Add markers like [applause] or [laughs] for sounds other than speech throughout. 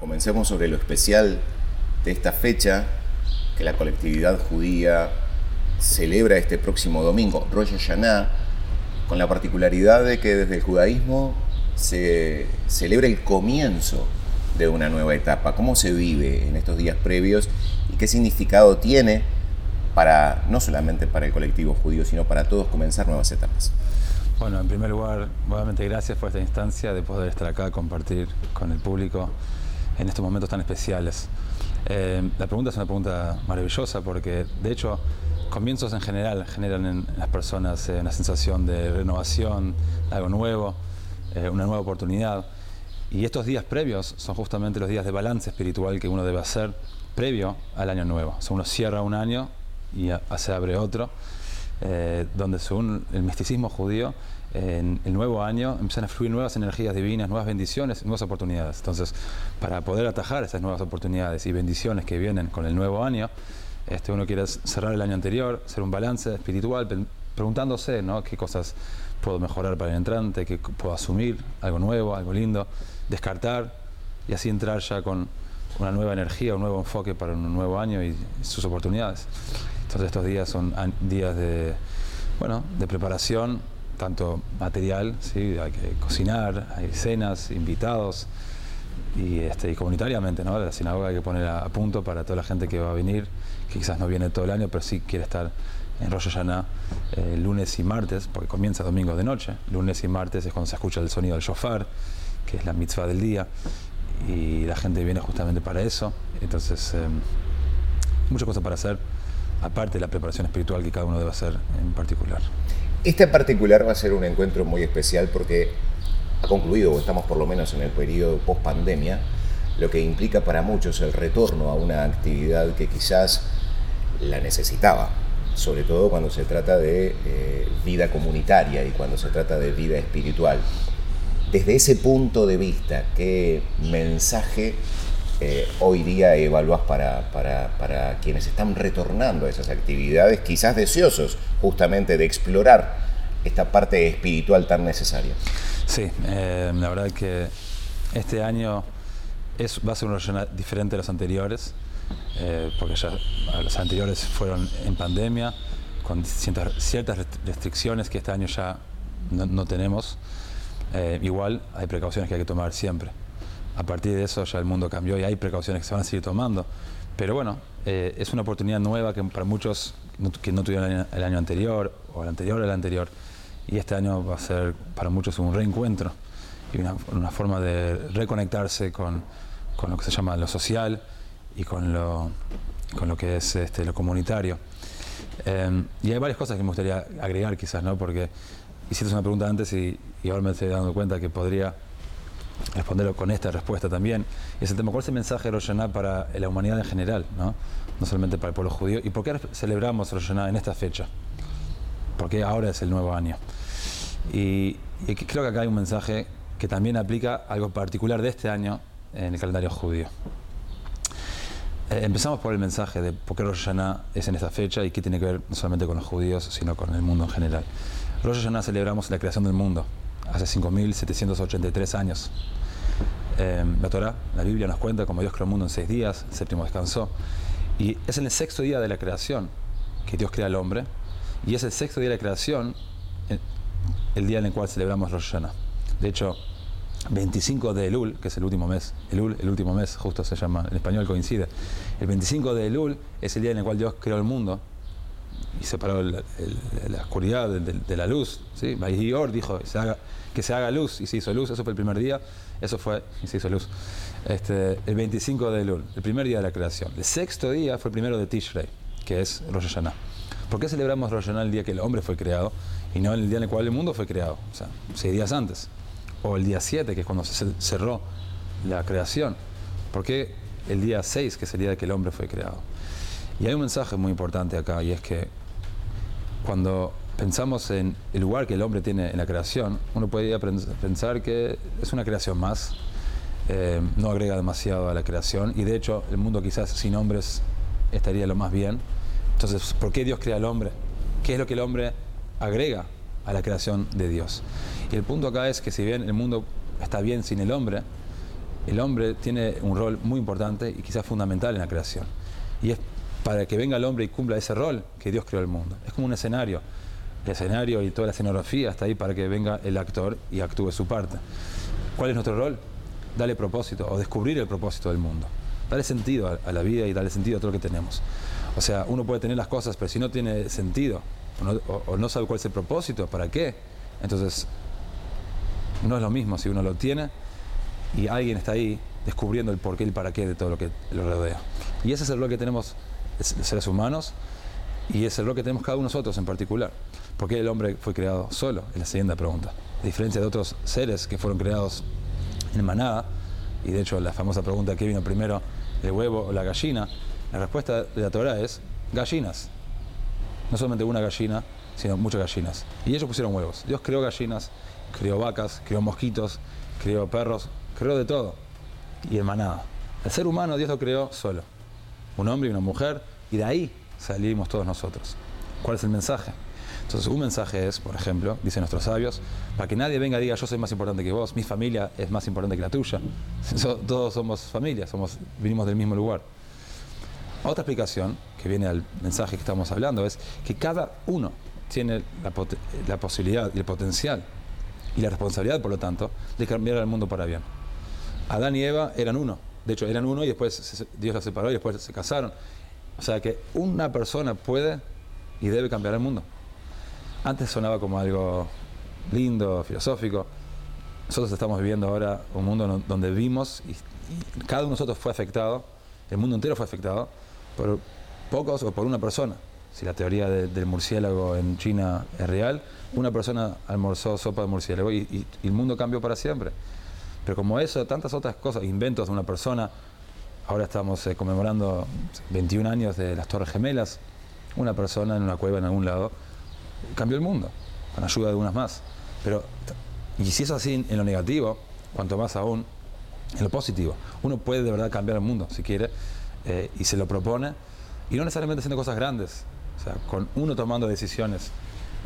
comencemos sobre lo especial de esta fecha que la colectividad judía celebra este próximo domingo, Rosh Hashanah, con la particularidad de que desde el judaísmo se celebra el comienzo de una nueva etapa. ¿Cómo se vive en estos días previos y qué significado tiene para no solamente para el colectivo judío, sino para todos comenzar nuevas etapas? Bueno, en primer lugar, nuevamente gracias por esta instancia de poder estar acá, compartir con el público en estos momentos tan especiales. Eh, la pregunta es una pregunta maravillosa porque, de hecho, comienzos en general generan en las personas eh, una sensación de renovación, algo nuevo, eh, una nueva oportunidad. Y estos días previos son justamente los días de balance espiritual que uno debe hacer previo al año nuevo. O sea, uno cierra un año y se abre otro, donde según el misticismo judío, en el nuevo año empiezan a fluir nuevas energías divinas, nuevas bendiciones, nuevas oportunidades. Entonces, para poder atajar esas nuevas oportunidades y bendiciones que vienen con el nuevo año, este, uno quiere cerrar el año anterior, hacer un balance espiritual, preguntándose ¿no? qué cosas puedo mejorar para el entrante, qué puedo asumir, algo nuevo, algo lindo, descartar y así entrar ya con una nueva energía, un nuevo enfoque para un nuevo año y sus oportunidades. Entonces estos días son días de, bueno, de preparación tanto material, ¿sí? hay que cocinar, hay cenas, invitados, y, este, comunitariamente, ¿no? La sinagoga hay que poner a, punto para toda la gente que va a venir, que quizás no viene todo el año, pero sí quiere estar en Rosh eh, lunes y martes, porque comienza domingo de noche. Lunes y martes es cuando se escucha el sonido del shofar, que es la mitzvah del día, y la gente viene justamente para eso. Entonces, eh, muchas cosas para hacer, aparte de la preparación espiritual que cada uno debe hacer en particular. Este en particular va a ser un encuentro muy especial porque ha concluido, o estamos por lo menos en el periodo post pandemia, lo que implica para muchos el retorno a una actividad que quizás la necesitaba, sobre todo cuando se trata de eh, vida comunitaria y cuando se trata de vida espiritual. Desde ese punto de vista, ¿qué mensaje eh, hoy día evaluás para, para, quienes están retornando a esas actividades, quizás deseosos justamente de explorar esta parte espiritual tan necesaria? Sí, eh, la verdad que este año es, va a ser un año diferente a los anteriores, eh, porque ya los anteriores fueron en pandemia, con ciertas, restricciones que este año ya no, tenemos. igual hay precauciones que hay que tomar siempre a partir de eso ya el mundo cambió y hay precauciones que se van a seguir tomando. Pero bueno, eh, es una oportunidad nueva que para muchos que no tuvieron el año, anterior o el anterior el anterior. Y este año va a ser para muchos un reencuentro y una, forma de reconectarse con, lo que se llama lo social y con lo, que es este, lo comunitario. Em, y hay varias cosas que me gustaría agregar quizás, ¿no? Porque hiciste una pregunta antes y, ahora me estoy dando cuenta que podría responderlo con esta respuesta también. Es el tema, ¿cuál es el mensaje de Rosh para la humanidad en general? ¿no? no solamente para el pueblo judío. ¿Y por qué celebramos Rosh en esta fecha? Porque ahora es el nuevo año. Y, creo que acá hay un mensaje que también aplica algo particular de este año en el calendario judío. Eh, empezamos por el mensaje de por qué Rosh es en esta fecha y qué tiene que ver no solamente con los judíos, sino con el mundo en general. Rosh Hashanah celebramos la creación del mundo, hace 5.783 años. Eh, la Torah, la Biblia nos cuenta como Dios creó el mundo en seis días, el séptimo descansó. Y es en el sexto día de la creación que Dios crea al hombre. Y es el sexto día de la creación el día en el cual celebramos Rosh Hashanah. De hecho, 25 de Elul, que es el último mes, Elul, el último mes, justo se llama, en español coincide. El 25 de Elul es el día en el cual Dios creó el mundo y separó la oscuridad de, la luz. ¿sí? Or dijo que se haga luz y se hizo luz, eso fue el primer día, eso fue y se hizo luz. Este, el 25 de Elul, el primer día de la creación. El sexto día fue el primero de Tishrei, que es Rosh Hashanah. ¿Por qué celebramos Rosh Hashanah el día que el hombre fue creado y no el día en el cual el mundo fue creado? O sea, seis días antes. O el día 7, que es cuando se cerró la creación. ¿Por qué el día 6, que es el día que el hombre fue creado? Y hay un mensaje muy importante acá, y es que cuando pensamos en el lugar que el hombre tiene en la creación, uno podría pensar que es una creación más, eh, no agrega demasiado a la creación, y de hecho el mundo quizás sin hombres estaría lo más bien. Entonces, ¿por qué Dios crea al hombre? ¿Qué es lo que el hombre agrega a la creación de Dios? Y el punto acá es que si bien el mundo está bien sin el hombre, el hombre tiene un rol muy importante y quizás fundamental en la creación. Y es para que venga el hombre y cumpla ese rol que Dios creó el mundo. Es como un escenario. El escenario y toda la escenografía está ahí para que venga el actor y actúe su parte. ¿Cuál es nuestro rol? Darle propósito o descubrir el propósito del mundo. Darle sentido a, la vida y darle sentido a todo lo que tenemos. O sea, uno puede tener las cosas, pero si no tiene sentido o no, sabe cuál es el propósito, ¿para qué? Entonces, no es lo mismo si uno lo tiene y alguien está ahí descubriendo el porqué y el para qué de todo lo que lo rodea. Y ese es el rol que tenemos seres humanos y es el rol que tenemos cada uno de nosotros en particular. ¿Por qué el hombre fue creado solo? Es la siguiente pregunta. A diferencia de otros seres que fueron creados en manada, y de hecho la famosa pregunta ¿qué vino primero, el huevo o la gallina? La respuesta de la Torah es gallinas. No solamente una gallina, sino muchas gallinas. Y ellos pusieron huevos. Dios creó gallinas, creó vacas, creó mosquitos, creó perros, creó de todo. Y en manada. El ser humano Dios lo creó solo. Un hombre y una mujer. Y de ahí salimos todos nosotros. ¿Cuál es el mensaje? Entonces, un mensaje es, por ejemplo, dicen nuestros sabios, para que nadie venga y diga yo soy más importante que vos, mi familia es más importante que la tuya. [laughs] Todos somos familia, somos, vinimos del mismo lugar. Otra explicación que viene al mensaje que estamos hablando es que cada uno tiene la, posibilidad y el potencial y la responsabilidad, por lo tanto, de cambiar al mundo para bien. Adán y Eva eran uno. De hecho, eran uno y después Dios los separó y después se casaron. O sea que una persona puede y debe cambiar el mundo. Antes sonaba como algo lindo, filosófico. Nosotros estamos viviendo ahora un mundo donde vimos y, cada uno de nosotros fue afectado, el mundo entero fue afectado por pocos o por una persona. Si la teoría del murciélago en China es real, una persona almorzó sopa de murciélago y, el mundo cambió para siempre. Pero como eso, tantas otras cosas, inventos de una persona, ahora estamos eh, conmemorando 21 años de las Torres Gemelas, una persona en una cueva en algún lado, cambió el mundo, con ayuda de unas más. Pero, y si es así en lo negativo, cuanto más aún en lo positivo. Uno puede de verdad cambiar el mundo, si quiere, eh, y se lo propone, y no necesariamente haciendo cosas grandes, o sea, con uno tomando decisiones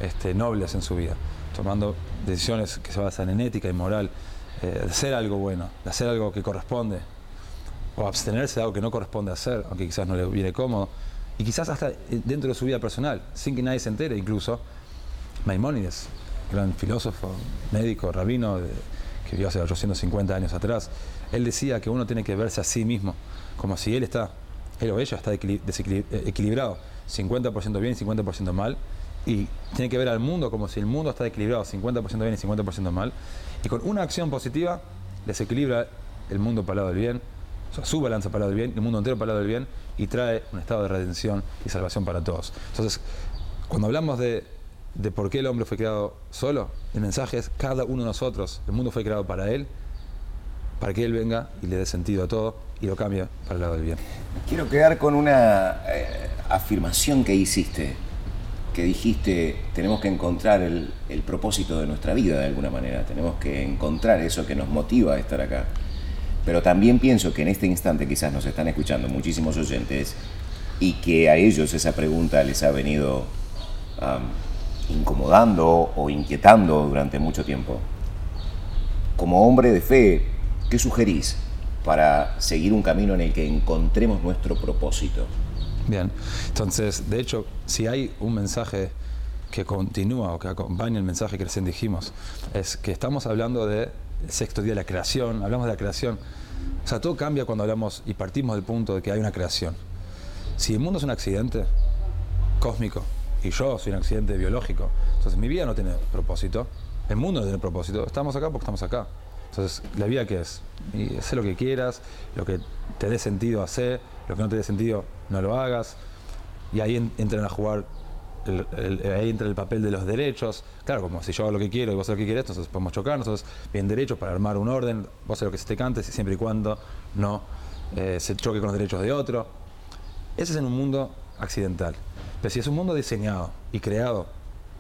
este, nobles en su vida, tomando decisiones que se basan en ética y moral, eh, de hacer algo bueno, de hacer algo que corresponde, o abstenerse de algo que no corresponde hacer, aunque quizás no le viene cómodo, y quizás hasta dentro de su vida personal, sin que nadie se entere, incluso Maimónides, gran filósofo, médico, rabino, que vivió hace 850 años atrás, él decía que uno tiene que verse a sí mismo, como si él está, él o ella está eh, equilibrado, 50% bien y 50% mal, y tiene que ver al mundo como si el mundo está equilibrado, 50% bien y 50% mal, y con una acción positiva desequilibra el mundo para el lado del bien, su balanza para el lado del bien, el mundo entero para el lado del bien, y trae un estado de redención y salvación para todos. Entonces, cuando hablamos de, de por qué el hombre fue creado solo, el mensaje es cada uno de nosotros, el mundo fue creado para él, para que él venga y le dé sentido a todo y lo cambie para el lado del bien. Quiero quedar con una eh, afirmación que hiciste, que dijiste, tenemos que encontrar el, el propósito de nuestra vida de alguna manera, tenemos que encontrar eso que nos motiva a estar acá. Pero también pienso que en este instante quizás nos están escuchando muchísimos oyentes y que a ellos esa pregunta les ha venido incomodando o inquietando durante mucho tiempo. Como hombre de fe, ¿qué sugerís para seguir un camino en el que encontremos nuestro propósito? Bien, entonces, de hecho, si hay un mensaje que continúa o que acompaña el mensaje que recién dijimos, es que estamos hablando de el sexto día de la creación, hablamos de la creación. O sea, todo cambia cuando hablamos y partimos del punto de que hay una creación. Si el mundo es un accidente cósmico y yo soy un accidente biológico, entonces mi vida no tiene propósito, el mundo no tiene propósito, estamos acá porque estamos acá. Entonces, ¿la vida qué es? Hacer lo que quieras, lo que te dé sentido hacer, lo que no te dé sentido no lo hagas. Y ahí entran a jugar ahí entra el papel de los derechos. Claro, como si yo hago lo que quiero y vos haces lo que quieres, entonces podemos chocar. Nosotros, bien derechos para armar un orden, vos haces lo que se te cante, siempre y cuando no eh, se choque con los derechos de otro. Ese es en un mundo accidental. Pero si es un mundo diseñado y creado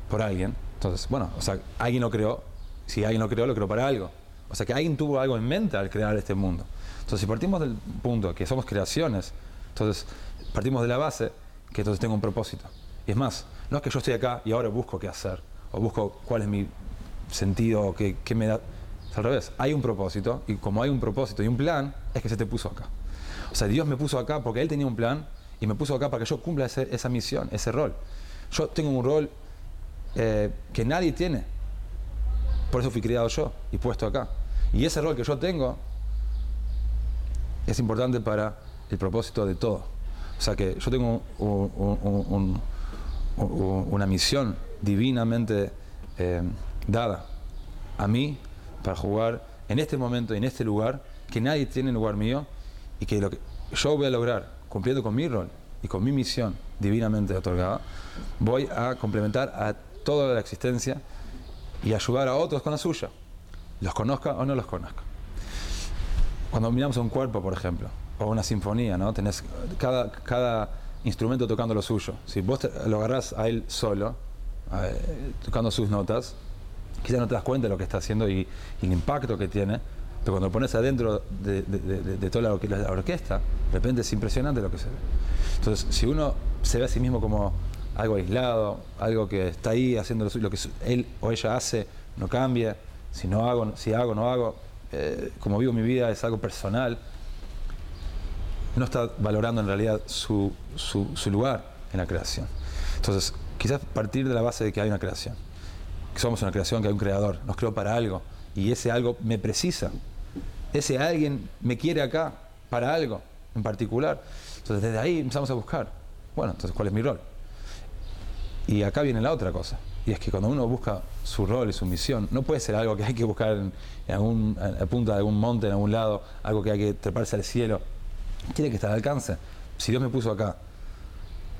por alguien, entonces, bueno, o sea, alguien lo creó, si alguien lo creó, lo creó para algo. O sea, que alguien tuvo algo en mente al crear este mundo. Entonces, si partimos del punto que somos creaciones, entonces partimos de la base que entonces tengo un propósito. Y es más, no es que yo estoy acá y ahora busco qué hacer, o busco cuál es mi sentido, o qué, me da. Es al revés. Hay un propósito y como hay un propósito y un plan, es que se te puso acá. O sea, Dios me puso acá porque Él tenía un plan y me puso acá para que yo cumpla esa misión, ese rol. Yo tengo un rol eh, que nadie tiene. Por eso fui criado yo y puesto acá. Y ese rol que yo tengo es importante para el propósito de todo. O sea que yo tengo una misión divinamente eh, dada a mí para jugar en este momento, en este lugar, que nadie tiene en lugar mío y que lo que yo voy a lograr cumpliendo con mi rol y con mi misión divinamente otorgada, voy a complementar a toda la existencia y ayudar a otros con la suya, los conozca o no los conozca. Cuando miramos un cuerpo, por ejemplo, o una sinfonía, ¿no? Tenés cada, cada instrumento tocando lo suyo. Si vos lo agarrás a él solo, tocando sus notas, quizás no te das cuenta de lo que está haciendo y, el impacto que tiene, pero cuando lo pones adentro de, toda la, orquesta, de repente es impresionante lo que se ve. Entonces, si uno se ve a sí mismo como algo aislado, algo que está ahí haciendo lo que él o ella hace no cambia, si no hago, si hago, no hago, eh, como vivo mi vida es algo personal, no está valorando en realidad su, su lugar en la creación. Entonces, quizás partir de la base de que hay una creación que somos una creación, que hay un creador, nos creó para algo y ese algo me precisa. Ese alguien me quiere acá para algo en particular. Entonces desde ahí empezamos a buscar, bueno, entonces ¿cuál es mi rol? Y acá viene la otra cosa, y es que cuando uno busca su rol y su misión, no puede ser algo que hay que buscar en, algún, a punta de algún monte, en algún lado, algo que hay que treparse al cielo. Tiene que estar al alcance. Si Dios me puso acá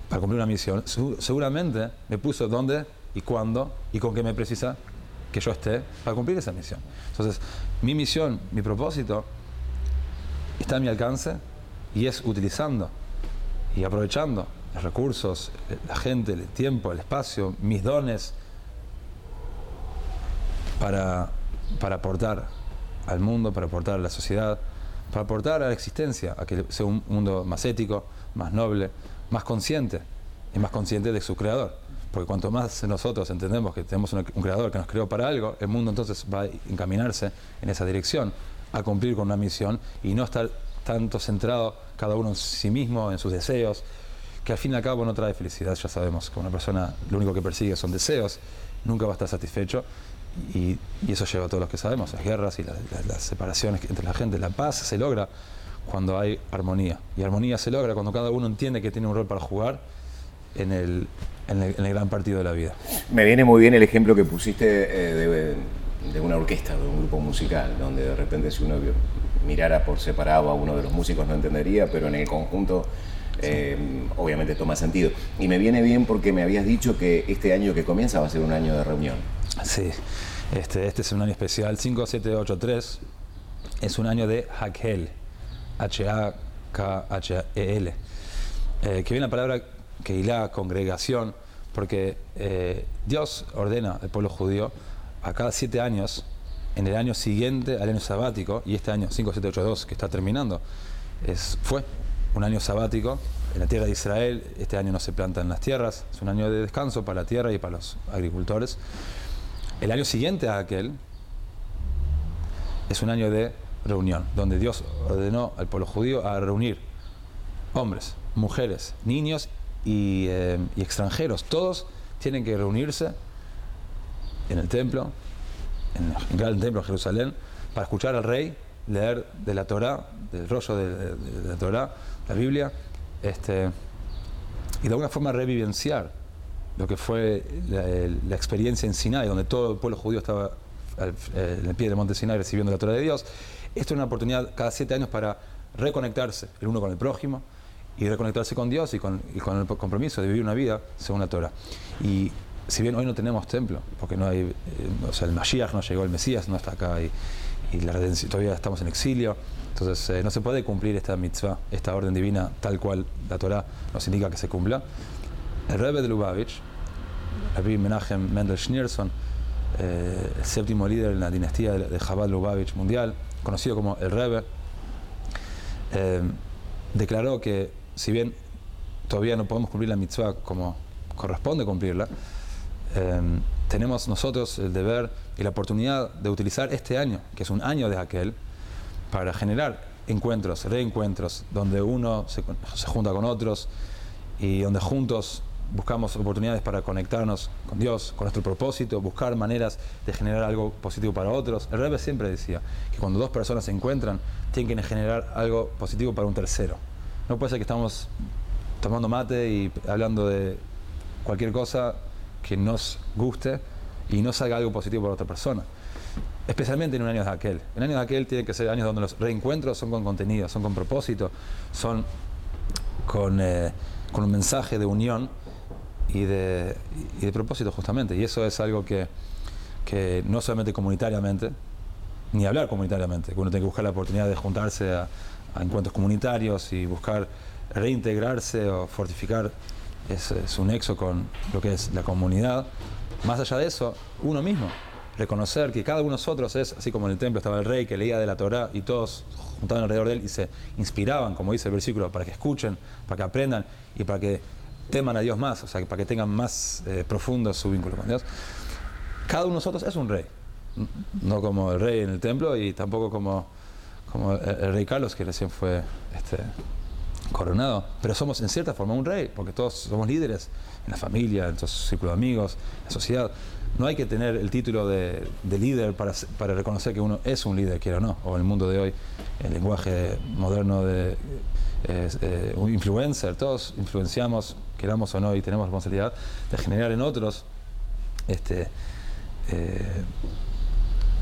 para cumplir una misión, seguramente me puso donde y cuándo y con qué me precisa que yo esté para cumplir esa misión. Entonces, mi misión, mi propósito está a mi alcance y es utilizando y aprovechando los recursos, la gente, el tiempo, el espacio, mis dones para, para aportar al mundo, para aportar a la sociedad, para aportar a la existencia, a que sea un mundo más ético, más noble, más consciente y más consciente de su creador. Porque cuanto más nosotros entendemos que tenemos un, creador que nos creó para algo, el mundo entonces va a encaminarse en esa dirección, a cumplir con una misión y no estar tanto centrado cada uno en sí mismo, en sus deseos, que al fin y al cabo no trae felicidad, ya sabemos que una persona lo único que persigue son deseos, nunca va a estar satisfecho y, eso lleva a todos los que sabemos, las guerras y las separaciones entre la gente. La paz se logra cuando hay armonía y armonía se logra cuando cada uno entiende que tiene un rol para jugar en el, en el, gran partido de la vida. Me viene muy bien el ejemplo que pusiste eh, de, una orquesta, de un grupo musical, donde de repente si uno mirara por separado a uno de los músicos no entendería, pero en el conjunto eh, obviamente toma sentido. Y me viene bien porque me habías dicho que este año que comienza va a ser un año de reunión. Sí, este, este es un año especial, 5783, es un año de Hakel, H-A-K-H-E-L, eh, que viene la palabra la congregación, porque eh, Dios ordena al pueblo judío a cada siete años, en el año siguiente al año sabático, y este año 5782 que está terminando, es, fue un año sabático en la tierra de Israel, este año no se plantan las tierras, es un año de descanso para la tierra y para los agricultores. El año siguiente a aquel es un año de reunión, donde Dios ordenó al pueblo judío a reunir hombres, mujeres, niños eh, y, extranjeros. Todos tienen que reunirse en el templo, en el gran templo de Jerusalén, para escuchar al rey leer de la Torá, del rollo de, la Torá, la Biblia, este, y de alguna forma revivenciar lo que fue la, experiencia en Sinai, donde todo el pueblo judío estaba eh, en el pie del monte Sinai recibiendo la Torah de Dios. Esto es una oportunidad cada siete años para reconectarse el uno con el prójimo, y reconectarse con Dios y con, el compromiso de vivir una vida según la Torah. Y si bien hoy no tenemos templo, porque no hay, eh, o sea, el Mashiach no llegó, el Mesías no está acá y, la redención, todavía estamos en exilio, entonces eh, no se puede cumplir esta mitzvah, esta orden divina tal cual la Torah nos indica que se cumpla. El Rebbe de Lubavitch, Rabbi Menachem Mendel Schneerson, eh, el séptimo líder en la dinastía de, Chabad Lubavitch mundial, conocido como el Rebbe, declaró que si bien todavía no podemos cumplir la mitzvah como corresponde cumplirla, em, tenemos nosotros el deber y la oportunidad de utilizar este año, que es un año de aquel, para generar encuentros, reencuentros, donde uno se, se junta con otros y donde juntos buscamos oportunidades para conectarnos con Dios, con nuestro propósito, buscar maneras de generar algo positivo para otros. El Rebbe siempre decía que cuando dos personas se encuentran, tienen que generar algo positivo para un tercero. No puede ser que estamos tomando mate y hablando de cualquier cosa que nos guste y no salga algo positivo para otra persona. Especialmente en un año de aquel. En años de aquel tienen que ser años donde los reencuentros son con contenido, son con propósito, son con, eh, con un mensaje de unión y de, y de propósito justamente. Y eso es algo que, que no solamente comunitariamente, ni hablar comunitariamente, que uno tiene que buscar la oportunidad de juntarse a, a encuentros comunitarios y buscar reintegrarse o fortificar ese, su nexo con lo que es la comunidad. Más allá de eso, uno mismo, reconocer que cada uno de nosotros es, así como en el templo estaba el rey que leía de la Torah y todos juntaban alrededor de él y se inspiraban, como dice el versículo, para que escuchen, para que aprendan y para que teman a Dios más, o sea, para que tengan más eh, profundo su vínculo con Dios. Cada uno de nosotros es un rey, no como el rey en el templo y tampoco como, como el, el rey Carlos que recién fue este, coronado, pero somos en cierta forma un rey, porque todos somos líderes en la familia, en nuestro círculo de amigos, en la sociedad. No hay que tener el título de, de líder para, para, reconocer que uno es un líder, quiera o no, o en el mundo de hoy, el lenguaje moderno de eh, un influencer, todos influenciamos, queramos o no, y tenemos responsabilidad de generar en otros este, eh,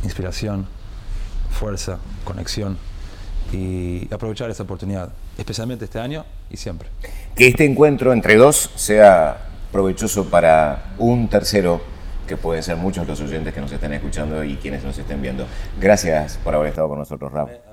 inspiración, fuerza, conexión y aprovechar esa oportunidad, especialmente este año y siempre. Que este encuentro entre dos sea provechoso para un tercero, que pueden ser muchos los oyentes que nos estén escuchando y quienes nos estén viendo. Gracias por haber estado con nosotros, Raúl.